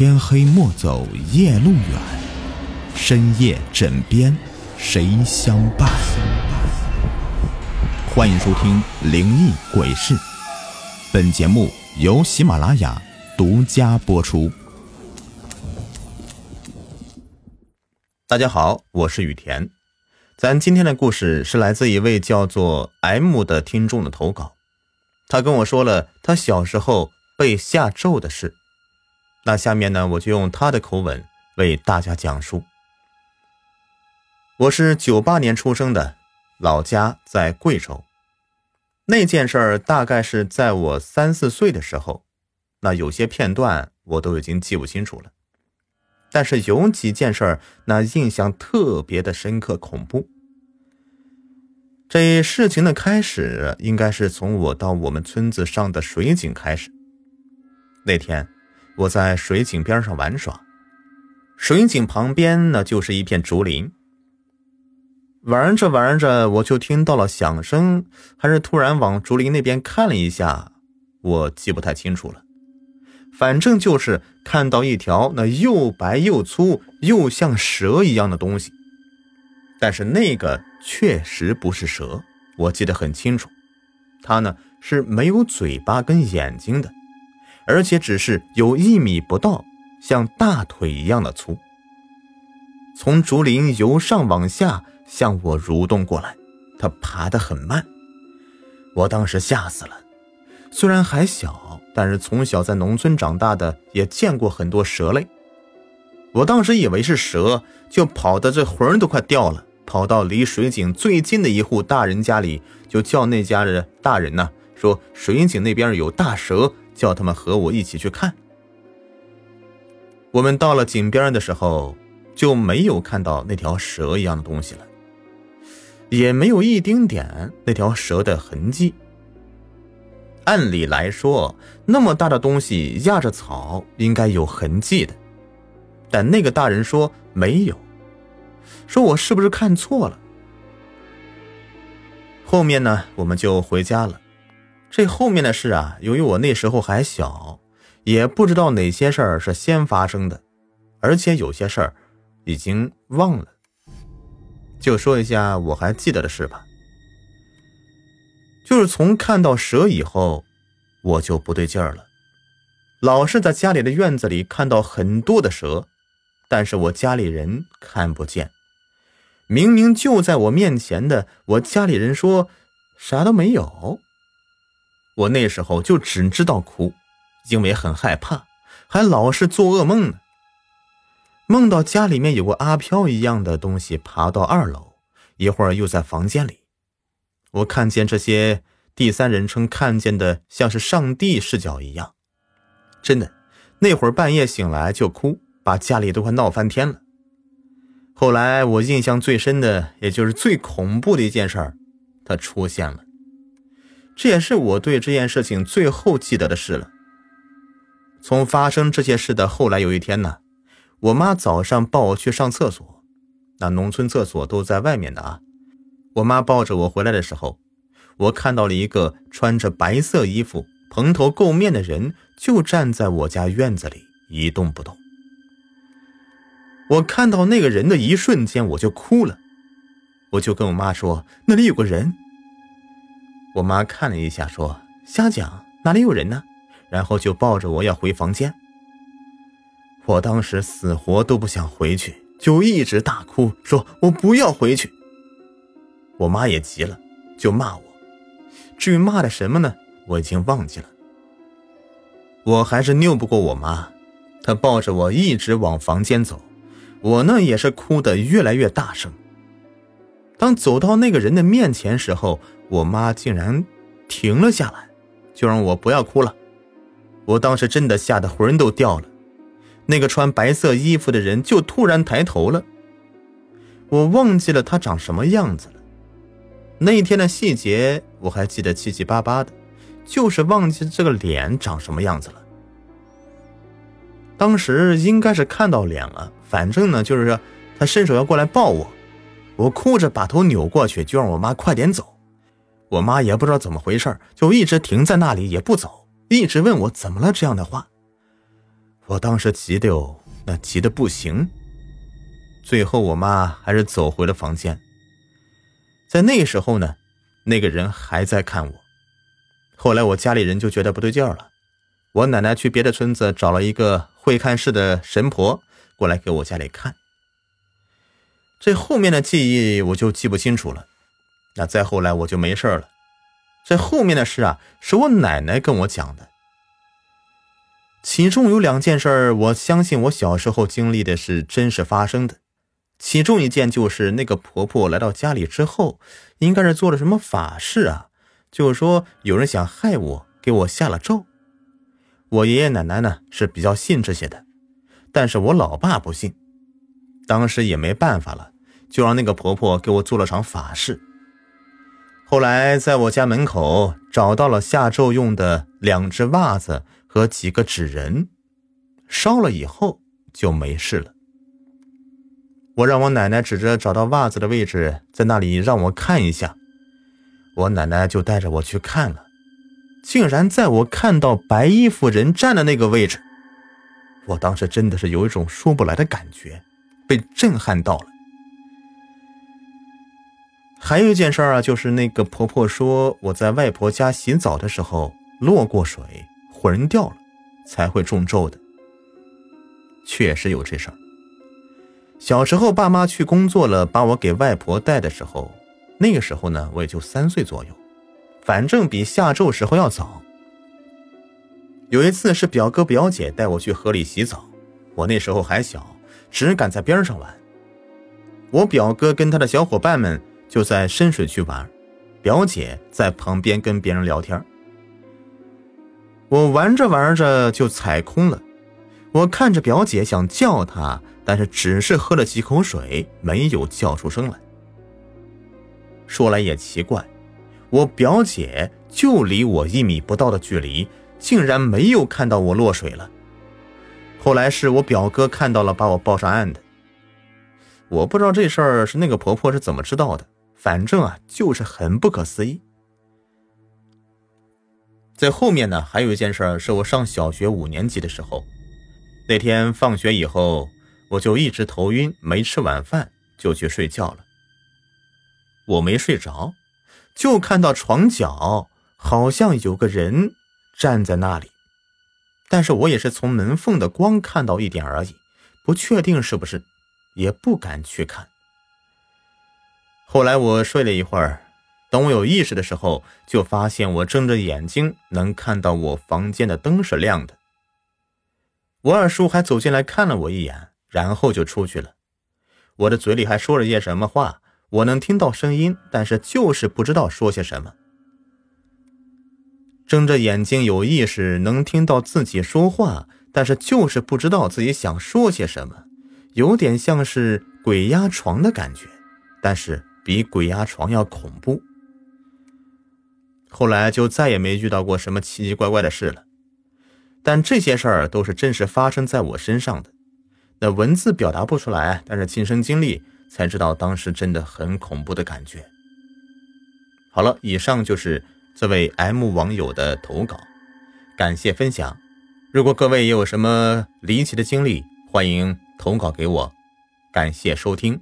天黑莫走夜路远，深夜枕边谁相伴？欢迎收听《灵异鬼事》，本节目由喜马拉雅独家播出。大家好，我是雨田。咱今天的故事是来自一位叫做 M 的听众的投稿，他跟我说了他小时候被下咒的事。那下面呢，我就用他的口吻为大家讲述。我是九八年出生的，老家在贵州。那件事儿大概是在我三四岁的时候，那有些片段我都已经记不清楚了。但是有几件事儿，那印象特别的深刻、恐怖。这事情的开始，应该是从我到我们村子上的水井开始。那天。我在水井边上玩耍，水井旁边呢就是一片竹林。玩着玩着，我就听到了响声，还是突然往竹林那边看了一下，我记不太清楚了。反正就是看到一条那又白又粗又像蛇一样的东西，但是那个确实不是蛇，我记得很清楚，它呢是没有嘴巴跟眼睛的。而且只是有一米不到，像大腿一样的粗。从竹林由上往下向我蠕动过来，它爬得很慢。我当时吓死了。虽然还小，但是从小在农村长大的，也见过很多蛇类。我当时以为是蛇，就跑的这魂都快掉了，跑到离水井最近的一户大人家里，就叫那家的大人呢，说水井那边有大蛇。叫他们和我一起去看。我们到了井边的时候，就没有看到那条蛇一样的东西了，也没有一丁点那条蛇的痕迹。按理来说，那么大的东西压着草，应该有痕迹的，但那个大人说没有，说我是不是看错了？后面呢，我们就回家了。这后面的事啊，由于我那时候还小，也不知道哪些事儿是先发生的，而且有些事儿已经忘了。就说一下我还记得的事吧。就是从看到蛇以后，我就不对劲儿了，老是在家里的院子里看到很多的蛇，但是我家里人看不见，明明就在我面前的，我家里人说啥都没有。我那时候就只知道哭，因为很害怕，还老是做噩梦呢。梦到家里面有个阿飘一样的东西爬到二楼，一会儿又在房间里。我看见这些第三人称看见的像是上帝视角一样，真的，那会儿半夜醒来就哭，把家里都快闹翻天了。后来我印象最深的，也就是最恐怖的一件事儿，它出现了。这也是我对这件事情最后记得的事了。从发生这些事的后来有一天呢，我妈早上抱我去上厕所，那农村厕所都在外面的啊。我妈抱着我回来的时候，我看到了一个穿着白色衣服、蓬头垢面的人，就站在我家院子里一动不动。我看到那个人的一瞬间，我就哭了，我就跟我妈说：“那里有个人。”我妈看了一下，说：“瞎讲，哪里有人呢？”然后就抱着我要回房间。我当时死活都不想回去，就一直大哭，说我不要回去。我妈也急了，就骂我。至于骂的什么呢，我已经忘记了。我还是拗不过我妈，她抱着我一直往房间走，我呢也是哭得越来越大声。当走到那个人的面前时候，我妈竟然停了下来，就让我不要哭了。我当时真的吓得魂都掉了。那个穿白色衣服的人就突然抬头了，我忘记了他长什么样子了。那一天的细节我还记得七七八八的，就是忘记这个脸长什么样子了。当时应该是看到脸了，反正呢就是他伸手要过来抱我。我哭着把头扭过去，就让我妈快点走。我妈也不知道怎么回事，就一直停在那里也不走，一直问我怎么了这样的话。我当时急的哟，那急的不行。最后我妈还是走回了房间。在那时候呢，那个人还在看我。后来我家里人就觉得不对劲了，我奶奶去别的村子找了一个会看事的神婆过来给我家里看。这后面的记忆我就记不清楚了。那再后来我就没事了。这后面的事啊，是我奶奶跟我讲的。其中有两件事，我相信我小时候经历的是真实发生的。其中一件就是那个婆婆来到家里之后，应该是做了什么法事啊？就是说有人想害我，给我下了咒。我爷爷奶奶呢是比较信这些的，但是我老爸不信。当时也没办法了，就让那个婆婆给我做了场法事。后来在我家门口找到了下咒用的两只袜子。和几个纸人，烧了以后就没事了。我让我奶奶指着找到袜子的位置，在那里让我看一下。我奶奶就带着我去看了，竟然在我看到白衣服人站的那个位置，我当时真的是有一种说不来的感觉，被震撼到了。还有一件事儿啊，就是那个婆婆说我在外婆家洗澡的时候落过水。魂掉了，才会中咒的。确实有这事儿。小时候，爸妈去工作了，把我给外婆带的时候，那个时候呢，我也就三岁左右，反正比下咒时候要早。有一次是表哥表姐带我去河里洗澡，我那时候还小，只敢在边上玩。我表哥跟他的小伙伴们就在深水区玩，表姐在旁边跟别人聊天。我玩着玩着就踩空了，我看着表姐想叫她，但是只是喝了几口水，没有叫出声来。说来也奇怪，我表姐就离我一米不到的距离，竟然没有看到我落水了。后来是我表哥看到了，把我抱上岸的。我不知道这事儿是那个婆婆是怎么知道的，反正啊，就是很不可思议。在后面呢，还有一件事是我上小学五年级的时候，那天放学以后，我就一直头晕，没吃晚饭就去睡觉了。我没睡着，就看到床角好像有个人站在那里，但是我也是从门缝的光看到一点而已，不确定是不是，也不敢去看。后来我睡了一会儿。等我有意识的时候，就发现我睁着眼睛能看到我房间的灯是亮的。我二叔还走进来看了我一眼，然后就出去了。我的嘴里还说了些什么话，我能听到声音，但是就是不知道说些什么。睁着眼睛有意识能听到自己说话，但是就是不知道自己想说些什么，有点像是鬼压床的感觉，但是比鬼压床要恐怖。后来就再也没遇到过什么奇奇怪怪的事了，但这些事儿都是真实发生在我身上的，那文字表达不出来，但是亲身经历才知道当时真的很恐怖的感觉。好了，以上就是这位 M 网友的投稿，感谢分享。如果各位也有什么离奇的经历，欢迎投稿给我，感谢收听。